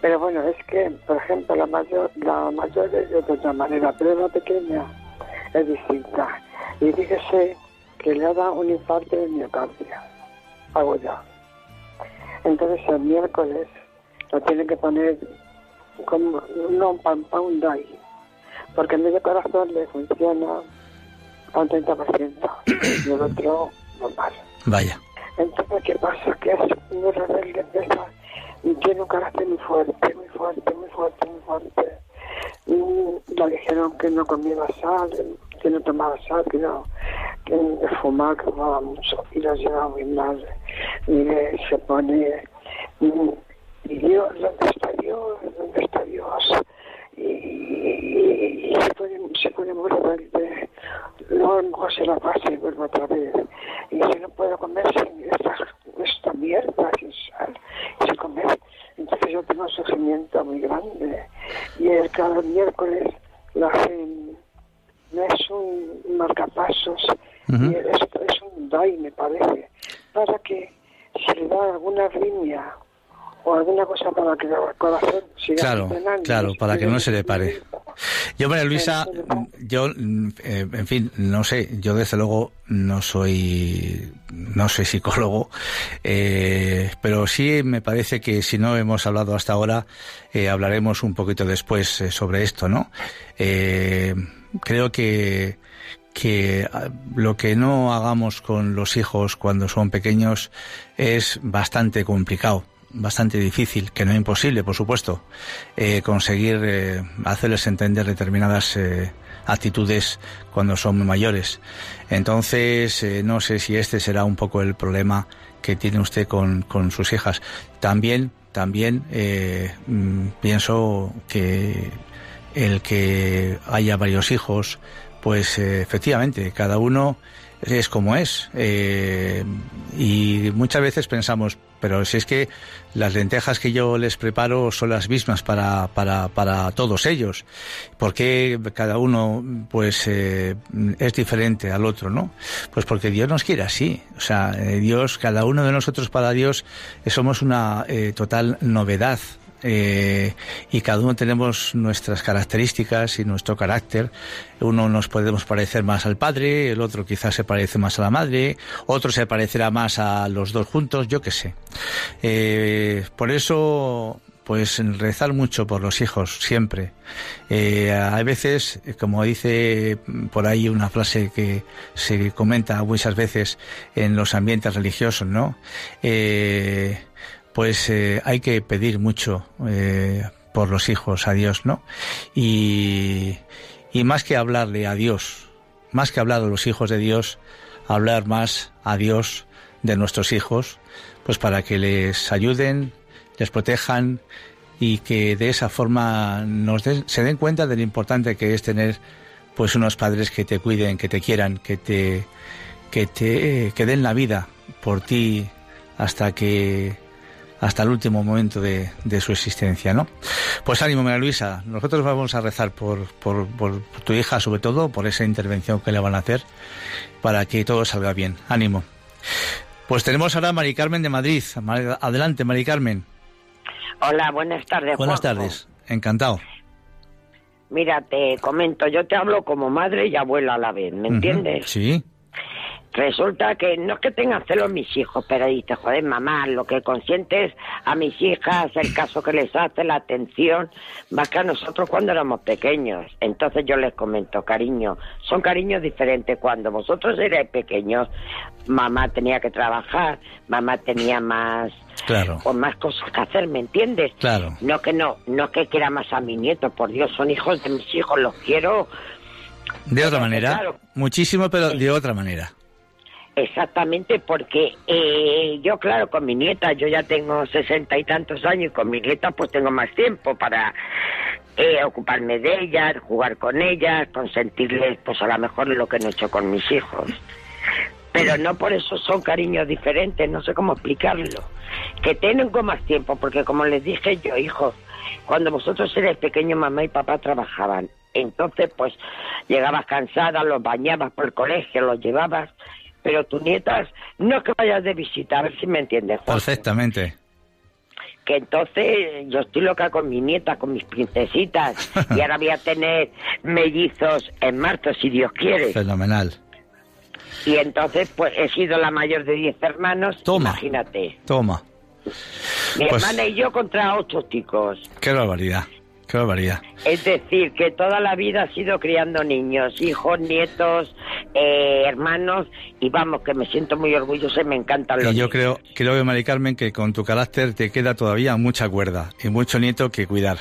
Pero bueno, es que, por ejemplo, la mayor, la mayor es de otra manera, pero la pequeña es distinta. Y fíjese que le ha dado un infarto de miocardio aguda. Entonces el miércoles lo tiene que poner como no un pan, pa un DAI, porque el medio corazón le funciona a un 30% y el otro normal. Vaya. Entonces, ¿qué pasa? Que es muy rebelde, empieza y tiene un carácter muy fuerte, muy fuerte, muy fuerte, muy fuerte. Y le dijeron que no comiera sal, que no tomaba sal, que no, que fumaba, que fumaba mucho y lo llevaba muy mal. Mire, se pone, y Dios, ¿dónde está Dios? ¿Dónde está Dios? Y, se, pone, se pone muy rebelde. Luego se la pasa y vuelve otra vez. Y dice, no puedo comer sin esta, esta mierda, sin sal, sin comer. Entonces yo tengo un sufrimiento muy grande. Y el, cada miércoles lo hacen, no es un marcapasos, Ujú. y esto es un DAI, me parece, para que si le da alguna arritmia o alguna cosa para que el corazón siga Claro, claro, para que no se le pare. Yo, María Luisa, yo, eh, en fin, no sé, yo desde luego no soy, no soy psicólogo, eh, pero sí me parece que si no hemos hablado hasta ahora, eh, hablaremos un poquito después eh, sobre esto, ¿no? Eh, creo que que ah, lo que no hagamos con los hijos cuando son pequeños es bastante complicado, bastante difícil, que no imposible, por supuesto, eh, conseguir eh, hacerles entender determinadas eh, actitudes cuando son mayores. Entonces, no sé si este será un poco el problema que tiene usted con, con sus hijas. También, también mm, pienso que el que haya varios hijos, pues efectivamente, cada uno es como es. y muchas veces pensamos, pero si es que las lentejas que yo les preparo son las mismas para, para, para todos ellos, ¿por qué cada uno pues eh, es diferente al otro, no? Pues porque Dios nos quiere así. O sea, eh, Dios, cada uno de nosotros para Dios eh, somos una eh, total novedad eh, y cada uno tenemos nuestras características y nuestro carácter. Uno nos podemos parecer más al padre, el otro quizás se parece más a la madre, otro se parecerá más a los dos juntos, yo qué sé. Eh, por eso pues rezar mucho por los hijos siempre. Eh, hay veces, como dice por ahí una frase que se comenta muchas veces en los ambientes religiosos, ¿no? Eh, pues eh, hay que pedir mucho eh, por los hijos a Dios, ¿no? Y, más que hablarle a Dios, más que hablar a los hijos de Dios, hablar más a Dios de nuestros hijos, pues para que les ayuden, les protejan y que de esa forma nos se den cuenta de lo importante que es tener pues unos padres que te cuiden, que te quieran, que te que te que den la vida por ti hasta que hasta el último momento de, de su existencia, ¿no? Pues ánimo, María Luisa. Nosotros vamos a rezar por, por, por tu hija, sobre todo, por esa intervención que le van a hacer, para que todo salga bien. Ánimo. Pues tenemos ahora a Mari Carmen de Madrid. Ma- Adelante, Mari Carmen. Hola, buenas tardes. Buenas Juanjo. tardes. Encantado. Mira, te comento, yo te hablo como madre y abuela a la vez, ¿me entiendes? Sí. Resulta que no es que tengan celos mis hijos, pero dices, joder, mamá, lo que consientes a mis hijas, el caso que les hace, la atención, más que a nosotros cuando éramos pequeños. Entonces yo les comento, cariño, son cariños diferentes. Cuando vosotros erais pequeños, mamá tenía que trabajar, mamá tenía más Claro. o más cosas que hacer, ¿me entiendes? Claro. No que no, no que quiera más a mi nieto, por Dios, son hijos de mis hijos, los quiero. De otra manera. claro. Muchísimo, pero de otra manera. Exactamente, porque eh, yo, claro, con mi nieta, yo ya tengo sesenta y tantos años y con mi nieta pues tengo más tiempo para eh, ocuparme de ellas, jugar con ellas, consentirles pues a lo mejor lo que no he hecho con mis hijos. Pero no por eso son cariños diferentes, no sé cómo explicarlo. Que tengo más tiempo, porque como les dije yo, hijos, cuando vosotros eres pequeños, mamá y papá trabajaban. Entonces, pues, llegabas cansada, los bañabas por el colegio, los llevabas pero tus nietas no es que vayas de visita, a ver si me entiendes. Perfectamente. Que entonces yo estoy loca con mi nieta, con mis princesitas, [LAUGHS] y ahora voy a tener mellizos en marzo, si Dios quiere. Fenomenal. Y entonces, pues he sido la mayor de diez hermanos, Toma. imagínate. Toma. Mi Pues- hermana y yo contra ocho chicos. Qué barbaridad. Qué barbaridad. Es decir, que toda la vida ha sido criando niños, hijos, nietos, eh, hermanos, y vamos, que me siento muy orgullosa y me encantan los Y yo niños. creo, creo que Mari Carmen, que con tu carácter te queda todavía mucha cuerda y mucho nieto que cuidar.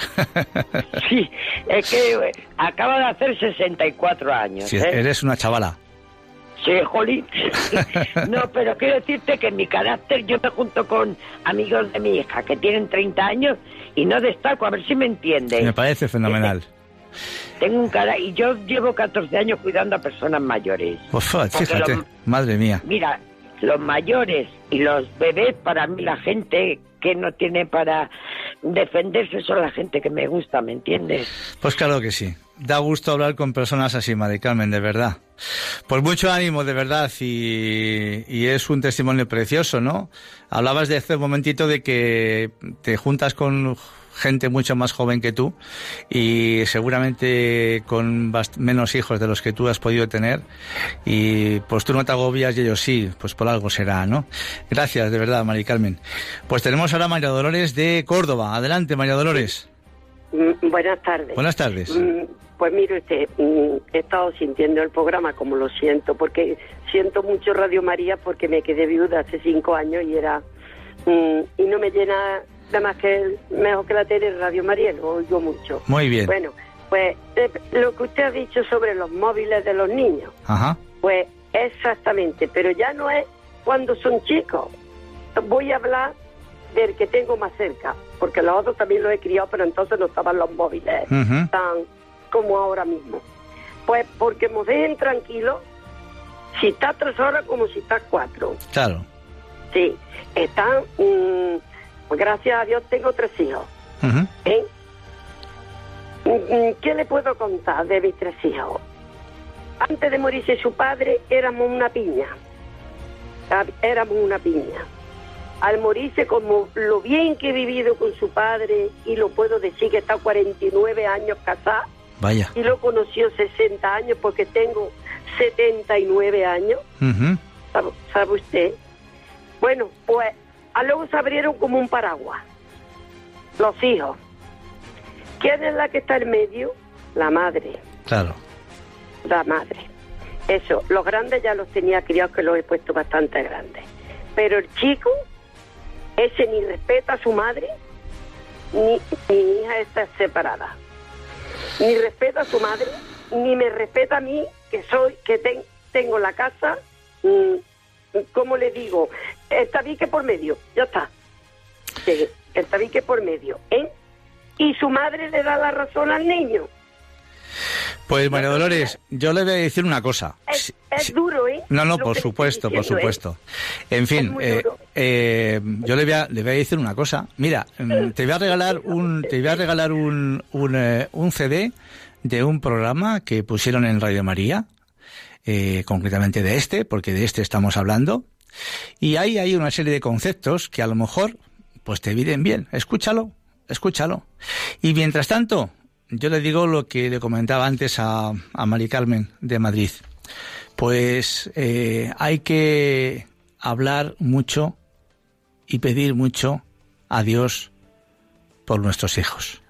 Sí, es que acaba de hacer 64 años. Si ¿eh? eres una chavala. Sí, jolín. [LAUGHS] no, pero quiero decirte que mi carácter, yo me junto con amigos de mi hija que tienen 30 años y no destaco, a ver si me entiendes. Me parece fenomenal. Tengo un cara y yo llevo 14 años cuidando a personas mayores. Porque fíjate, madre mía. Mira, los mayores y los bebés, para mí la gente que no tiene para defenderse son la gente que me gusta, ¿me entiendes? Pues claro que sí. Da gusto hablar con personas así, Mari Carmen, de verdad. Pues mucho ánimo, de verdad, y, y es un testimonio precioso, ¿no? Hablabas de hace un momentito de que te juntas con gente mucho más joven que tú y seguramente con menos hijos de los que tú has podido tener y pues tú no te agobias y ellos sí, pues por algo será, ¿no? Gracias, de verdad, Mari Carmen. Pues tenemos ahora a María Dolores de Córdoba. Adelante, María Dolores. Mm, Buenas tardes. Buenas tardes. Mm, Pues mire usted, mm, he estado sintiendo el programa como lo siento, porque siento mucho Radio María porque me quedé viuda hace cinco años y era mm, y no me llena nada más que mejor que la tele Radio María, lo oigo mucho. Muy bien. Bueno, pues eh, lo que usted ha dicho sobre los móviles de los niños, Ajá. pues exactamente, pero ya no es cuando son chicos. Voy a hablar del que tengo más cerca, porque los otros también los he criado, pero entonces no estaban los móviles Ujú. tan como ahora mismo. Pues porque nos dejen tranquilos si está tres horas como si está cuatro. Claro. Sí, están, mm, gracias a Dios tengo tres hijos. ¿eh? Mm, mm, ¿Qué le puedo contar de mis tres hijos? Antes de morirse su padre éramos una piña. Ah, Éramos una piña. Al morirse, como lo bien que he vivido con su padre, y lo puedo decir que está 49 años casada, Vaya. y lo conoció 60 años porque tengo 79 años, Ujú. ¿sabe, sabe usted? Bueno, pues a luego se abrieron como un paraguas. Los hijos. ¿Quién es la que está en medio? La madre, Claro. la madre. Eso, los grandes ya los tenía criados que los he puesto bastante grandes. Pero el chico, ese ni respeta a su madre, ni mi hija está separada. Ni respeta a su madre, ni me respeta a mí, que soy, que ten- tengo la casa, mm, ¿cómo le digo? El tabique por medio, ya está. El tabique por medio, ¿eh? Y su madre le da la razón al niño. Pues María Dolores, yo le voy a decir una cosa. Es, duro, ¿eh? No, no, Lo por supuesto, por ¿eh? supuesto. En fin, eh, eh, yo le voy, a, le voy a decir una cosa. Mira, mm, te voy a regalar un, te voy a regalar un, un, eh, un CD de un programa que pusieron en Radio María, eh, concretamente de este, porque de este estamos hablando. Y ahí hay una serie de conceptos que a lo mejor, pues te vienen bien. Escúchalo, escúchalo. Y mientras tanto, yo le digo lo que le comentaba antes a, a Mari Carmen de Madrid. Pues eh, hay que hablar mucho y pedir mucho a Dios por nuestros hijos.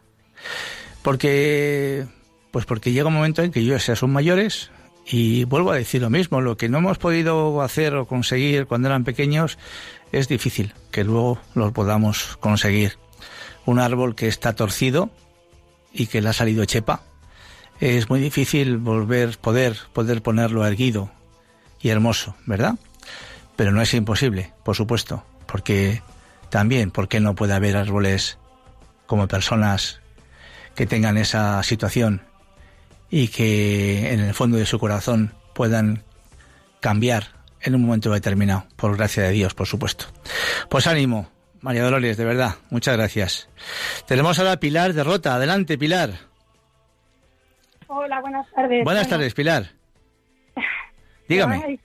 Porque, pues porque llega un momento en que ellos ya son mayores y vuelvo a decir lo mismo, lo que no hemos podido hacer o conseguir cuando eran pequeños es difícil que luego lo podamos conseguir. Un árbol que está torcido y que le ha salido chepa, es muy difícil volver, poder, poder ponerlo erguido y hermoso, ¿verdad? Pero no es imposible, por supuesto, porque también, porque no puede haber árboles como personas que tengan esa situación y que en el fondo de su corazón puedan cambiar en un momento determinado, por gracia de Dios, por supuesto. Pues ánimo, María Dolores, de verdad, muchas gracias. Tenemos ahora a Pilar de Rota. Adelante, Pilar. Hola, buenas tardes. Buenas tardes, Pilar. [LAUGHS] Dígame.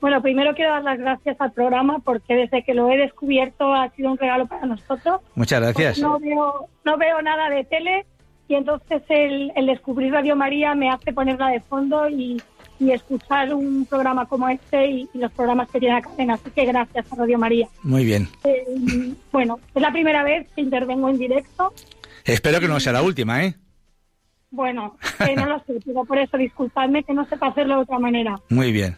Bueno, primero quiero dar las gracias al programa porque desde que lo he descubierto ha sido un regalo para nosotros. Muchas gracias. No veo, no veo nada de tele y entonces el, descubrir Radio María me hace ponerla de fondo y, escuchar un programa como este y, los programas que tiene la cadena. Así que gracias a Radio María. Muy bien. Eh, bueno, es la primera vez que intervengo en directo. Espero que no sea la última, ¿eh? Bueno, no lo sé, pero por eso disculpadme que no sepa hacerlo de otra manera. Muy bien.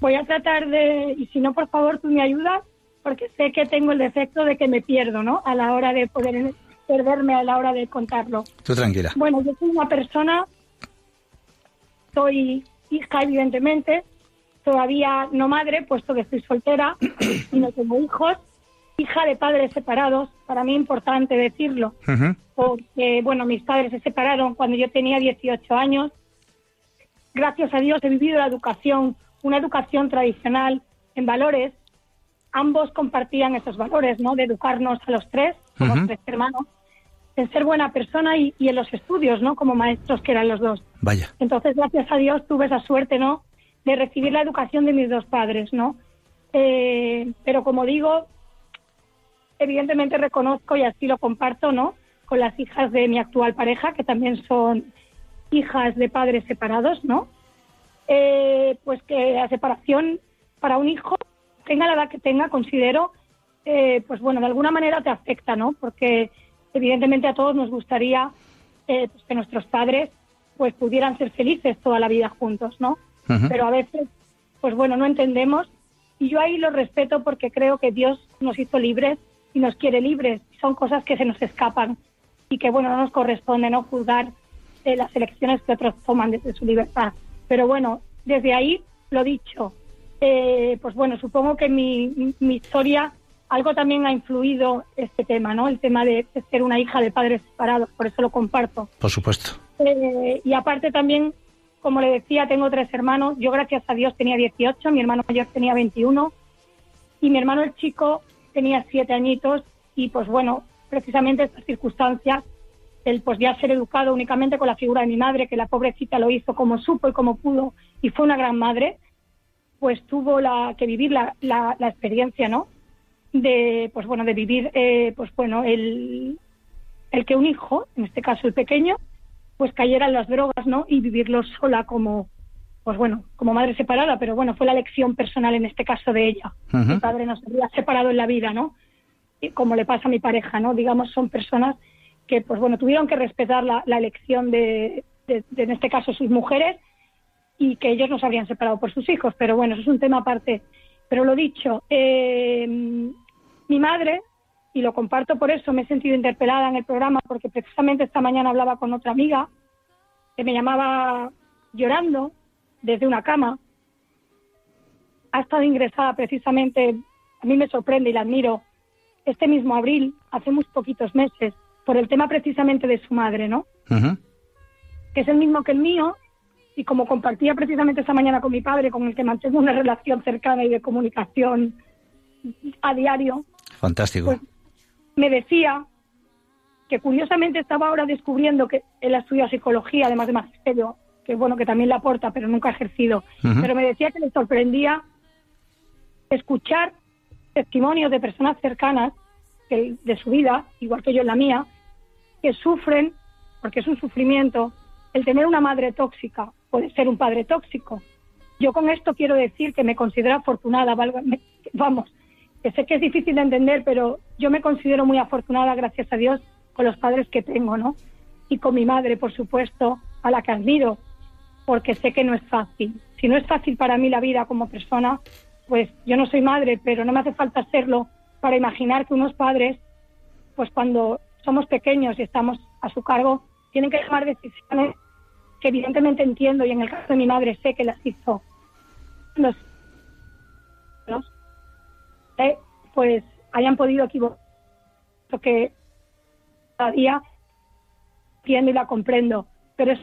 Voy a tratar de, y si no, por favor, tú me ayudas, porque sé que tengo el defecto de que me pierdo, ¿no? A la hora de poder perderme a la hora de contarlo. Tú tranquila. Bueno, yo soy una persona, soy hija, evidentemente, todavía no madre, puesto que estoy soltera [COUGHS] y no tengo hijos, hija de padres separados, para mí importante decirlo, porque, bueno, mis padres se separaron cuando yo tenía 18 años. Gracias a Dios he vivido la educación una educación tradicional en valores, ambos compartían esos valores, ¿no? De educarnos a los tres, como tres hermanos, en ser buena persona y, en los estudios, ¿no? Como maestros que eran los dos. Vaya. Entonces, gracias a Dios tuve esa suerte, ¿no? De recibir la educación de mis dos padres, ¿no? Eh, pero como digo, evidentemente reconozco y así lo comparto, ¿no? Con las hijas de mi actual pareja, que también son hijas de padres separados, ¿no? Eh, pues que la separación para un hijo, tenga la edad que tenga, considero, eh, pues bueno, de alguna manera te afecta, ¿no? Porque evidentemente a todos nos gustaría eh, pues que nuestros padres pues pudieran ser felices toda la vida juntos, ¿no? Pero a veces, pues bueno, no entendemos y yo ahí lo respeto porque creo que Dios nos hizo libres y nos quiere libres. Son cosas que se nos escapan y que, bueno, no nos corresponde no juzgar las elecciones que otros toman desde su libertad. Pero bueno, desde ahí, lo dicho, eh, pues bueno, supongo que mi, mi, historia, algo también ha influido este tema, ¿no? El tema de, ser una hija de padres separados, por eso lo comparto. Por supuesto. Eh, y aparte también, como le decía, tengo tres hermanos. Yo, gracias a Dios, tenía 18, mi hermano mayor tenía 21 y mi hermano el chico tenía siete añitos y pues bueno, precisamente estas circunstancias el pues ya ser educado únicamente con la figura de mi madre, que la pobrecita lo hizo como supo y como pudo y fue una gran madre, pues tuvo la, que vivir la, la, experiencia, ¿no? De, pues bueno, de vivir, eh, pues bueno, el, el que un hijo, en este caso el pequeño, pues cayera en las drogas, ¿no? Y vivirlo sola como, pues bueno, como madre separada, pero bueno, fue la lección personal en este caso de ella. Mi padre nos había separado en la vida, ¿no? Y como le pasa a mi pareja, ¿no? Digamos, son personas que pues bueno tuvieron que respetar la, elección de, en este caso sus mujeres y que ellos no se habrían separado por sus hijos pero bueno eso es un tema aparte pero lo dicho eh, mi madre y lo comparto por eso me he sentido interpelada en el programa porque precisamente esta mañana hablaba con otra amiga que me llamaba llorando desde una cama ha estado ingresada precisamente a mí me sorprende y la admiro este mismo abril hace muy poquitos meses por el tema precisamente de su madre, ¿no? Que es el mismo que el mío, y como compartía precisamente esta mañana con mi padre, con el que mantengo una relación cercana y de comunicación a diario. Fantástico. Pues, me decía que curiosamente estaba ahora descubriendo que él ha estudiado psicología, además de magisterio, que bueno, que también le aporta, pero nunca ha ejercido. Pero me decía que le sorprendía escuchar testimonios de personas cercanas de su vida, igual que yo en la mía, que sufren, porque es un sufrimiento, el tener una madre tóxica, puede ser un padre tóxico. Yo con esto quiero decir que me considero afortunada, [LAUGHS] vamos, que sé que es difícil de entender, pero yo me considero muy afortunada, gracias a Dios, con los padres que tengo, ¿no? Y con mi madre, por supuesto, a la que admiro, porque sé que no es fácil. Si no es fácil para mí la vida como persona, pues yo no soy madre, pero no me hace falta serlo para imaginar que unos padres, pues cuando somos pequeños y estamos a su cargo, tienen que tomar decisiones que evidentemente entiendo y en el caso de mi madre sé que las hizo. eh, pues hayan podido equivocar, porque cada día entiendo y la comprendo, pero es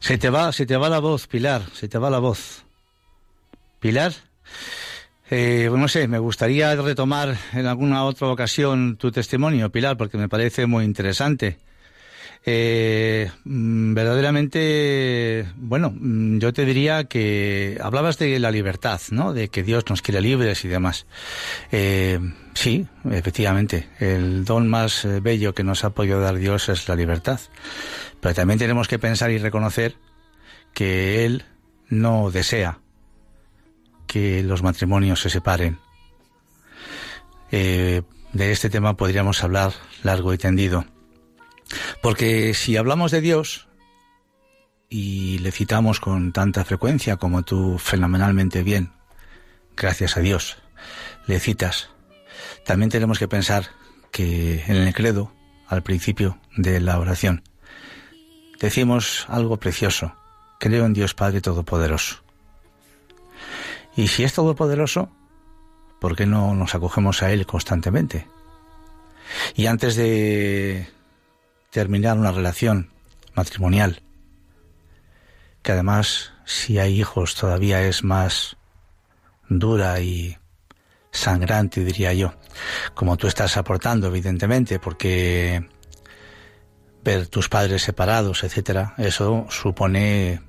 Se te va, se te va la voz, Pilar, se te va la voz. Pilar, eh, no sé, me gustaría retomar en alguna otra ocasión tu testimonio, Pilar, porque me parece muy interesante. Eh, mm, verdaderamente, bueno, mm, yo te diría que hablabas de la libertad, ¿no? De que Dios nos quiere libres y demás. Eh, sí, efectivamente, el don más eh, bello que nos ha podido dar Dios es la libertad. Pero también tenemos que pensar y reconocer que Él no desea que los matrimonios se separen. Eh, de este tema podríamos hablar largo y tendido. Porque si hablamos de Dios y le citamos con tanta frecuencia como tú fenomenalmente bien, gracias a Dios, le citas, también tenemos que pensar que en el credo, al principio de la oración, decimos algo precioso. Creo en Dios Padre Todopoderoso. Y si es todopoderoso, ¿por qué no nos acogemos a Él constantemente? Y antes de terminar una relación matrimonial, que además, si hay hijos, todavía es más dura y sangrante, diría yo, como tú estás aportando, evidentemente, porque ver tus padres separados, etcétera, eso supone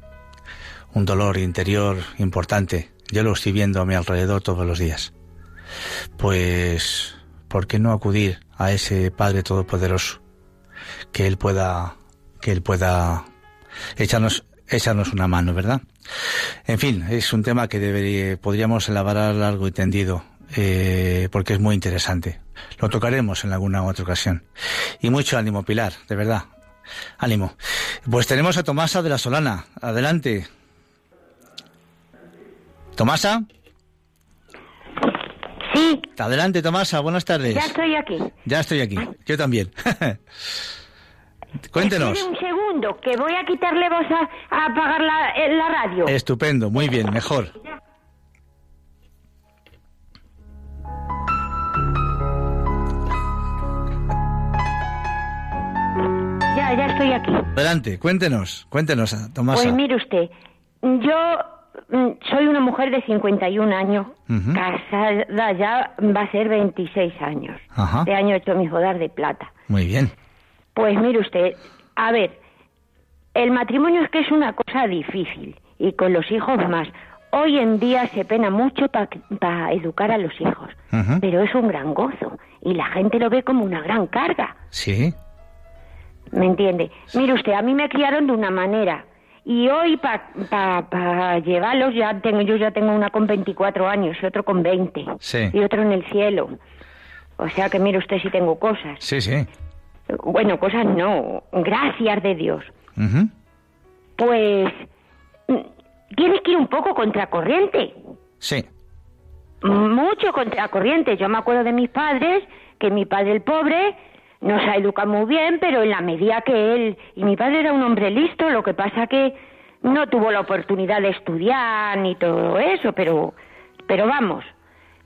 un dolor interior importante. Yo lo estoy viendo a mi alrededor todos los días. Pues, ¿por qué no acudir a ese Padre Todopoderoso? Que Él pueda, que Él pueda echarnos, echarnos una mano, ¿verdad? En fin, es un tema que debería, podríamos elaborar largo y tendido, eh, porque es muy interesante. Lo tocaremos en alguna otra ocasión. Y mucho ánimo, Pilar, de verdad. Ánimo. Pues tenemos a Tomasa de la Solana. Adelante. Tomasa. Adelante, Tomasa. Buenas tardes. Ya estoy aquí. Ya estoy aquí. Yo también. [LAUGHS] Cuéntenos. Espere un segundo, que voy a quitarle voz a, a apagar la, eh, la radio. Estupendo, muy bien, mejor. Ya, ya estoy aquí. Adelante, cuéntenos, cuéntenos, Tomasa. Pues mire usted, yo soy una mujer de 51 años, Ujú. casada ya va a ser 26 años. Ajá. Este año he hecho mis bodas de plata. Muy bien. Pues mire usted, a ver, el matrimonio es que es una cosa difícil y con los hijos más. Hoy en día se pena mucho para educar a los hijos, pero es un gran gozo y la gente lo ve como una gran carga. Sí. ¿Me entiende? Mire usted, a mí me criaron de una manera y hoy para pa, pa llevarlos ya tengo yo ya tengo una con 24 años y otro con 20 Sí. y otro en el cielo. O sea que mire usted si tengo cosas. Sí, sí. Bueno, cosas no, gracias de Dios. Pues mm, tienes que ir un poco contracorriente, Sí. mucho contracorriente. Yo me acuerdo de mis padres, que mi padre el pobre nos ha educado muy bien, pero en la medida que él y mi padre era un hombre listo, lo que pasa que no tuvo la oportunidad de estudiar ni todo eso, pero pero vamos,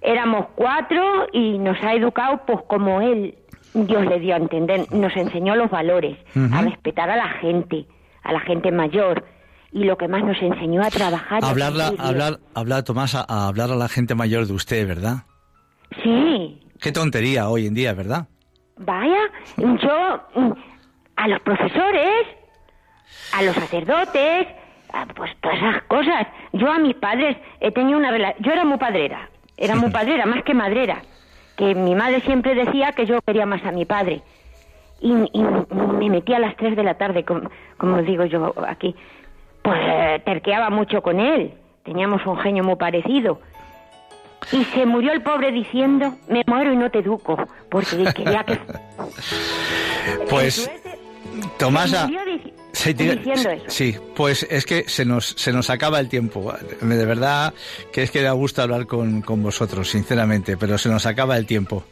éramos cuatro y nos ha educado pues como él Dios le dio a entender, nos enseñó los valores, a respetar a la gente, a la gente mayor y lo que más nos enseñó a trabajar. a Hablarla, servir. hablar, hablar, Tomasa, a hablar a la gente mayor de usted, ¿verdad? Sí, Qué tontería hoy en día, ¿verdad? Vaya, yo mm, a los profesores, a los sacerdotes, a, pues todas esas cosas. Yo a mis padres he tenido una relación. Yo era muy padrera, era muy padrera, más que madrera. Que mi madre siempre decía que yo quería más a mi padre. Y, y me metía a las 3 de la tarde, como, como digo yo aquí. Pues terqueaba mucho con él. Teníamos un genio muy parecido. Y se murió el pobre diciendo, me muero y no te educo, porque quería que... [LAUGHS] Pues, Tomasa, Se murió dici- Sí, diciendo eso. sí, pues es que se nos, se nos acaba el tiempo. De verdad que es que da gusto hablar con, con vosotros, sinceramente, pero se nos acaba el tiempo.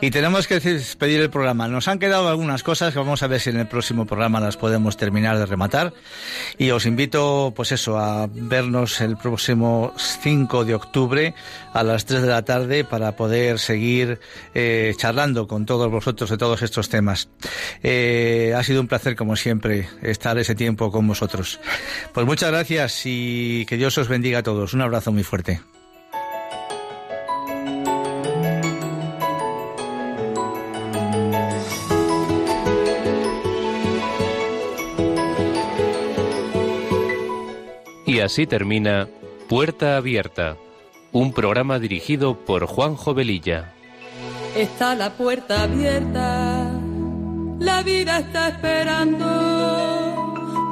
Y tenemos que despedir el programa. Nos han quedado algunas cosas que vamos a ver si en el próximo programa las podemos terminar de rematar. Y os invito, pues eso, a vernos el próximo 5 de octubre a las 3 de la tarde para poder seguir eh, charlando con todos vosotros de todos estos temas. Eh, ha sido un placer, como siempre, estar ese tiempo con vosotros. Pues muchas gracias y que Dios os bendiga a todos. Un abrazo muy fuerte. Y así termina Puerta Abierta, un programa dirigido por Juan Jovelilla. Está la puerta abierta, la vida está esperando